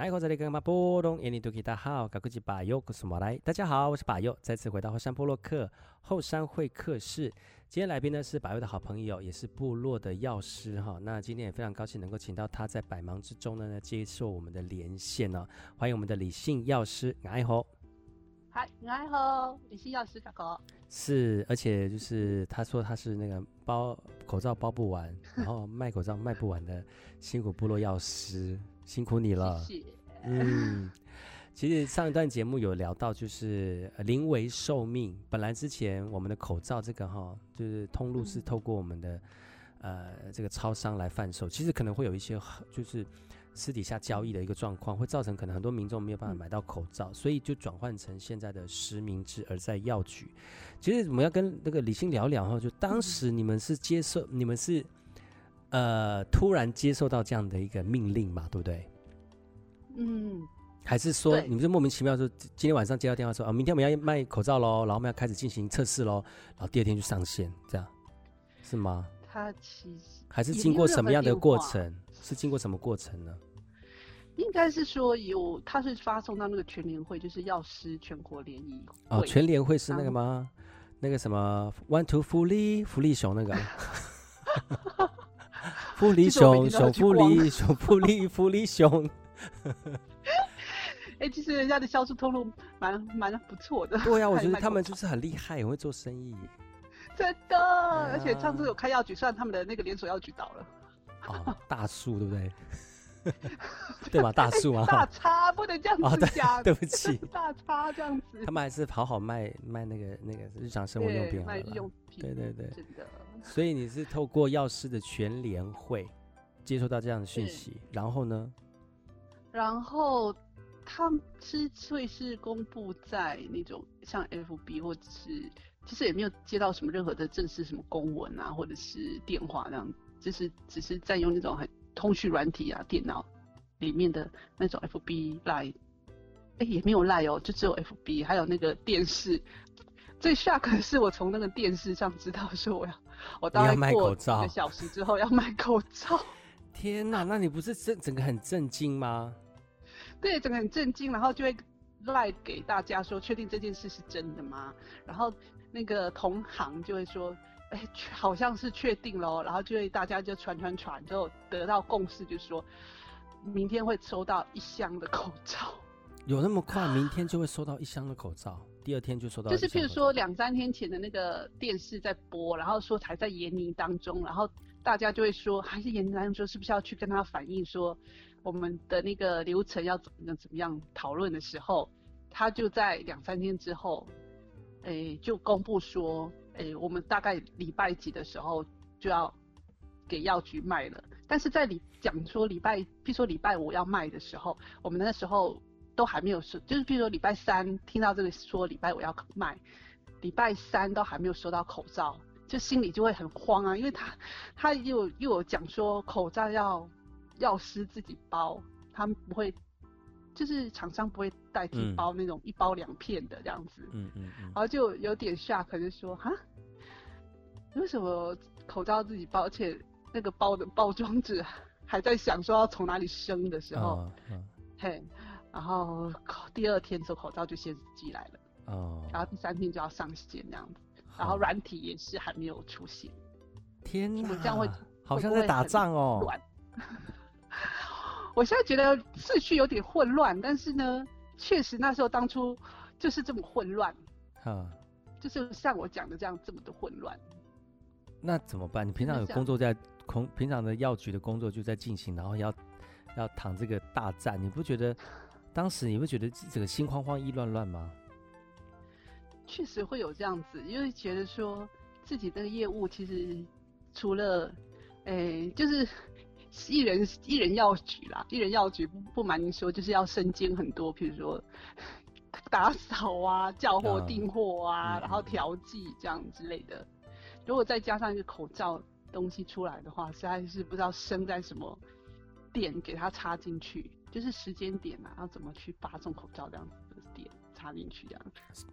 爱好这里跟马波东，印尼多吉大好，高科技巴友，古苏马来，大家好，我是巴友，再次回到后山部落客后山会客室。今天来宾呢是巴友的好朋友，也是部落的药师哈。那今天也非常高兴能够请到他在百忙之中呢，接受我们的连线呢、哦。欢迎我们的李姓药师，爱好。嗨，爱好，李姓药师大哥。是，而且就是他说他是那个包口罩包不完，然后卖口罩卖不完的辛苦部落药师，辛苦你了。谢谢。嗯，其实上一段节目有聊到，就是临危受命。本来之前我们的口罩这个哈，就是通路是透过我们的、嗯、呃这个超商来贩售，其实可能会有一些就是。私底下交易的一个状况，会造成可能很多民众没有办法买到口罩，嗯、所以就转换成现在的实名制，而在药局。其实我们要跟那个李欣聊聊哈，就当时你们是接受，嗯、你们是呃突然接受到这样的一个命令嘛，对不对？嗯，还是说你们是莫名其妙说今天晚上接到电话说啊，明天我们要卖口罩喽，然后我们要开始进行测试喽，然后第二天就上线，这样是吗？他其实还是经过什么样的过程？是经过什么过程呢？应该是说有，他是发送到那个全联会，就是药师全国联谊哦，全联会是那个吗？嗯、那个什么 One Two 福利福利熊那个，福利熊熊福利熊福利福利熊。哎、欸，其实人家的销售通路蛮蛮不错的。对呀、啊，我觉得他们就是很厉害，很会做生意。真的，啊、而且上次有开药局，虽然他们的那个连锁药局倒了。哦，大树对不对？对吧？大树啊，大叉不能这样子讲、哦。对不起，大叉这样子。他们还是好好卖卖那个那个日常生活用品好，卖日用品。对对对，真的。所以你是透过药师的全联会接收到这样的讯息，然后呢？然后他们是会是公布在那种像 FB 或者是，其实也没有接到什么任何的正式什么公文啊，或者是电话那样。就是只是占用那种很通讯软体啊，电脑里面的那种 FB Line，哎、欸，也没有 Line 哦，就只有 FB，还有那个电视。最 shock 的是我从那个电视上知道说我要，我大概过几个小时之后要卖口罩。天哪，那你不是整整个很震惊吗？对，整个很震惊，然后就会 Line 给大家说，确定这件事是真的吗？然后那个同行就会说。哎、欸，好像是确定喽，然后就会大家就传传传，之后得到共识，就是说明天会收到一箱的口罩。有那么快？明天就会收到一箱的口罩？第二天就收到？就是譬如说两三天前的那个电视在播，然后说还在研拟当中，然后大家就会说还是研拟当中，是不是要去跟他反映说我们的那个流程要怎么怎么样讨论的时候，他就在两三天之后，哎、欸，就公布说。诶、我们大概礼拜几的时候就要给药局卖了，但是在礼讲说礼拜，譬如说礼拜五要卖的时候，我们那时候都还没有收，就是譬如说礼拜三听到这个说礼拜五要卖，礼拜三都还没有收到口罩，就心里就会很慌啊，因为他他又又有讲说口罩要药师自己包，他们不会。就是厂商不会代替包那种一包两片的这样子，嗯嗯，嗯，然后就有点吓，可能说哈，为什么口罩自己包，而且那个包的包装纸还在想说要从哪里生的时候，哦哦、嘿，然后第二天这口罩就先寄来了，哦，然后第三天就要上线这样子，然后软体也是还没有出现，天。哪，这样会好像在打仗哦。我现在觉得秩序有点混乱，但是呢，确实那时候当初就是这么混乱，啊，就是像我讲的这样这么的混乱。那怎么办？你平常有工作在空，平常的药局的工作就在进行，然后要要躺这个大战，你不觉得 当时你不觉得这个心慌慌、意乱乱吗？确实会有这样子，因为觉得说自己这个业务其实除了，哎、欸，就是。一人一人药局啦，一人药局不不瞒您说，就是要身兼很多，譬如说打扫啊、叫货订货啊，嗯、然后调剂这样之类的。如果再加上一个口罩东西出来的话，实在是不知道生在什么点给它插进去，就是时间点啊，要怎么去发送口罩这样子的点插进去这样。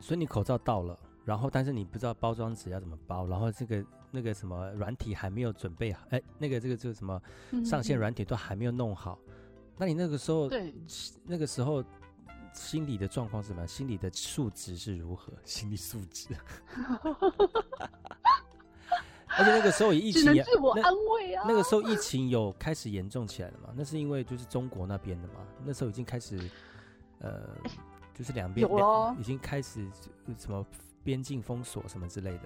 所以你口罩到了。然后，但是你不知道包装纸要怎么包，然后这个那个什么软体还没有准备好，哎，那个这个这个什么上线软体都还没有弄好，嗯、那你那个时候，对，那个时候心理的状况是什么？心理的素质是如何？心理素质。而且那个时候疫情，自我安慰啊。那，那个时候疫情有开始严重起来了嘛？那是因为就是中国那边的嘛？那时候已经开始，呃，就是两边有已经开始什么边境封锁什么之类的。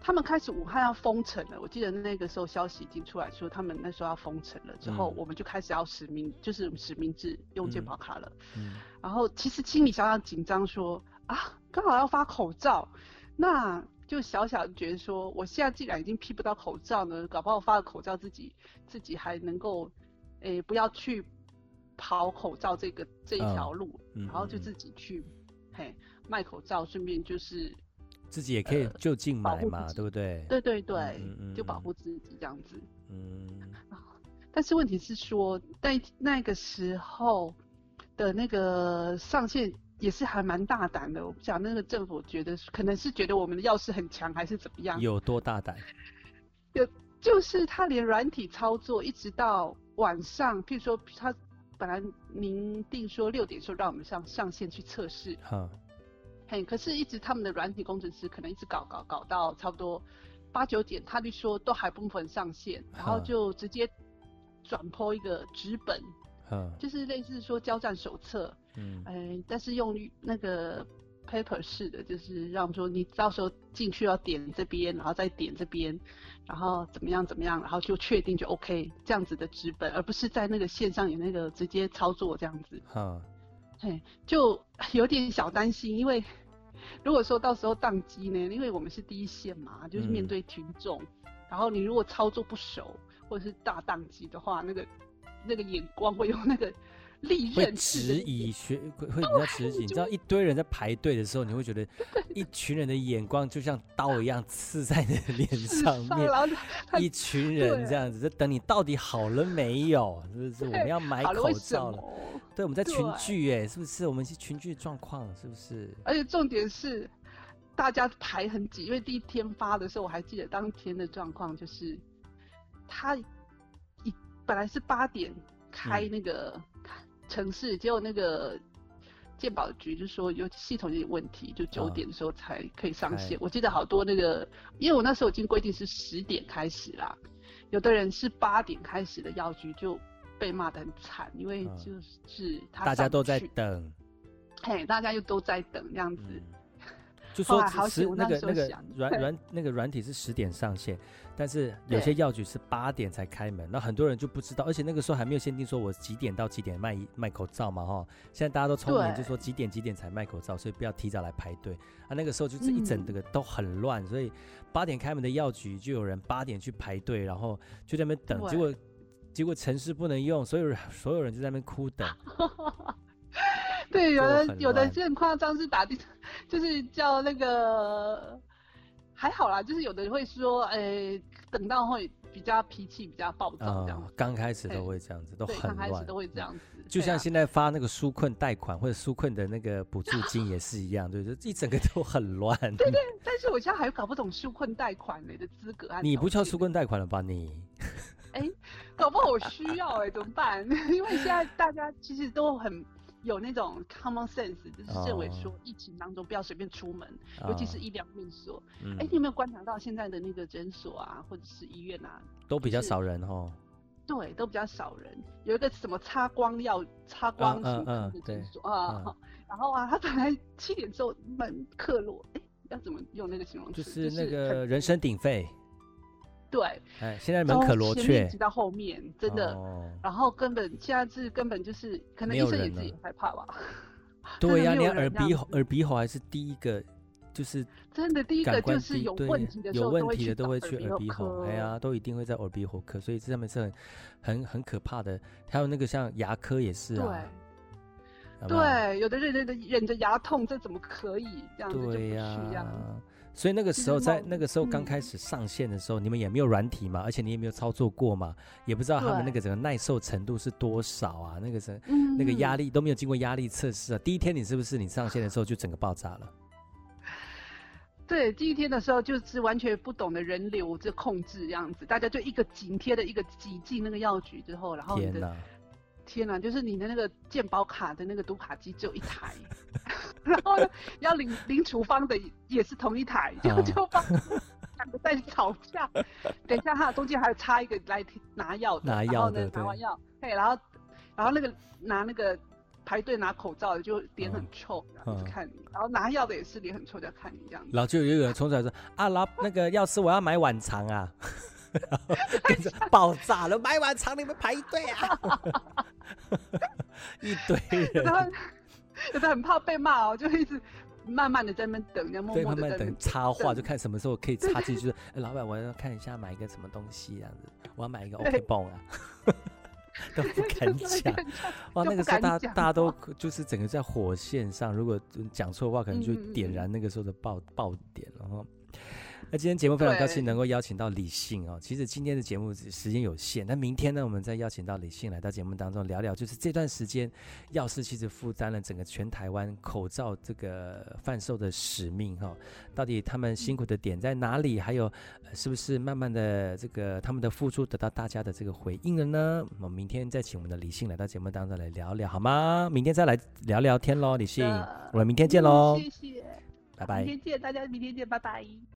他们开始武汉要封城了，我记得那个时候消息已经出来说他们那时候要封城了。之后我们就开始要实名，就是实名制用健保卡了。嗯。然后其实心里想想紧张，说啊，刚好要发口罩，那。就小小觉得说，我现在既然已经批不到口罩呢，搞不好发个口罩自己自己还能够，诶、欸，不要去跑口罩这个这一条路，哦嗯、然后就自己去，嘿，卖口罩，顺便就是自己也可以就近买嘛，呃、对不对？对对对，嗯嗯、就保护自己这样子。嗯。但是问题是说，在那个时候的那个上线。也是还蛮大胆的，我不想那个政府觉得可能是觉得我们的药师很强还是怎么样？有多大胆？有，就是他连软体操作，一直到晚上，譬如说他本来您定说六点的时候让我们上上线去测试，哈，嘿，可是一直他们的软体工程师可能一直搞搞搞到差不多八九点，他就说都还不能上线，然后就直接转 po 一个纸本，嗯，就是类似说交战手册。嗯，哎，但是用那个 paper 式的，就是让我们说你到时候进去要点这边，然后再点这边，然后怎么样怎么样，然后就确定就 OK 这样子的纸本，而不是在那个线上有那个直接操作这样子。哈，嘿，就 有点小担心，因为如果说到时候宕机呢，因为我们是第一线嘛，就是面对群众，嗯、然后你如果操作不熟或者是大宕机的话，那个那个眼光会用那个。会质疑学会 比较质疑，你知道一堆人在排队的时候，你会觉得一群人的眼光就像刀一样刺在你的脸 上面，一群人这样子在等你到底好了没有？是不是我们要买口罩了？对，我们在群聚哎，是不是？我们是群聚状况，是不是？而且重点是大家排很挤，因为第一天发的时候，我还记得当天的状况就是，他一本来是八点开那个。城市结果那个鉴宝局就说有系统有点问题，就九点的时候才可以上线。哦、我记得好多那个，因为我那时候已经规定是十点开始啦，有的人是八点开始的药局就被骂得很惨，因为就是他大家都在等，嘿，大家又都在等这样子。嗯就说十那个那个软软那个软体是十点上线，但是有些药局是八点才开门，那很多人就不知道，而且那个时候还没有限定说我几点到几点卖卖口罩嘛哈，现在大家都聪明，就说几点几点才卖口罩，所以不要提早来排队。啊。那个时候就是一整个都很乱，所以八点开门的药局就有人八点去排队，然后就在那边等，结果结果城市不能用，所有人所有人就在那边哭等。对，有的有的是很夸张，是打的，就是叫那个还好啦，就是有的人会说，哎、欸，等到会比较脾气比较暴躁这样。刚、呃、开始都会这样子，对都很乱。刚开始都会这样子，就像现在发那个纾困贷款或者纾困的那个补助金也是一样，对，就一整个都很乱。对对，但是我现在还搞不懂纾困贷款的资格啊。你不叫纾困贷款了吧？你？哎、欸，搞不好我需要哎、欸，怎么办？因为现在大家其实都很。有那种 common sense，就是认为说疫情当中不要随便出门，oh. 尤其是医疗院所。哎、嗯欸，你有没有观察到现在的那个诊所啊，或者是医院啊，都比较少人哦。对，都比较少人。有一个什么擦光药、擦光什么的诊所啊，然后啊，他本来七点之后门克落，哎、欸，要怎么用那个形容词？就是那个人声鼎沸。对，哎，现在门可罗雀，直到后面真的，哦、然后根本现在是根本就是，可能医生也自己害怕吧。对呀、啊，连耳鼻喉、耳鼻喉还是第一个，就是真的第一个就是有问有问题的都会去耳鼻喉，哎呀，都一定会在耳鼻喉科，所以这上面是很很很可怕的。还有那个像牙科也是啊，对，有的人忍着忍着牙痛，这怎么可以这样子就不需要？所以那个时候，在那个时候刚开始上线的时候，你们也没有软体嘛，而且你也没有操作过嘛，也不知道他们那个整个耐受程度是多少啊，那个是那个压力都没有经过压力测试啊。第一天你是不是你上线的时候就整个爆炸了？对，第一天的时候就是完全不懂得人流这控制这样子，大家就一个紧贴的一个挤进那个药局之后，然后天哪，天哪，就是你的那个健保卡的那个读卡机只有一台，然后呢，要领领处方的也是同一台，就就放两个在吵架。等一下，哈，中间还有插一个来拿药的，拿药的，拿完药，对，然后然后那个拿那个排队拿口罩的就脸很臭，然后看你，然后拿药的也是脸很臭，在看你这样子。然后就有一个人冲出来说：“啊，老那个药师，我要买晚肠啊！” 然 后跟着爆炸了，买完厂里面排队啊！一堆人，然 后有的很怕被骂哦，就一直慢慢的在那边等，然后默默的慢慢等插话，就看什么时候可以插进去。就是哎，老板，我要看一下买一个什么东西这样子，我要买一个 OK 绷啊，都不敢讲。哇，那个时候大家大家都就是整个在火线上，如果讲错话，可能就点燃那个时候的爆爆点，然后。那今天节目非常高兴能够邀请到李信哦。其实今天的节目时间有限，那明天呢，我们再邀请到李信来到节目当中聊聊，就是这段时间药师其实负担了整个全台湾口罩这个贩售的使命哈。到底他们辛苦的点在哪里？还有是不是慢慢的这个他们的付出得到大家的这个回应了呢？我们明天再请我们的李信来到节目当中来聊聊好吗？明天再来聊聊天喽，李信，我们明天见喽，谢谢，拜拜，明天见，大家明天见，拜拜。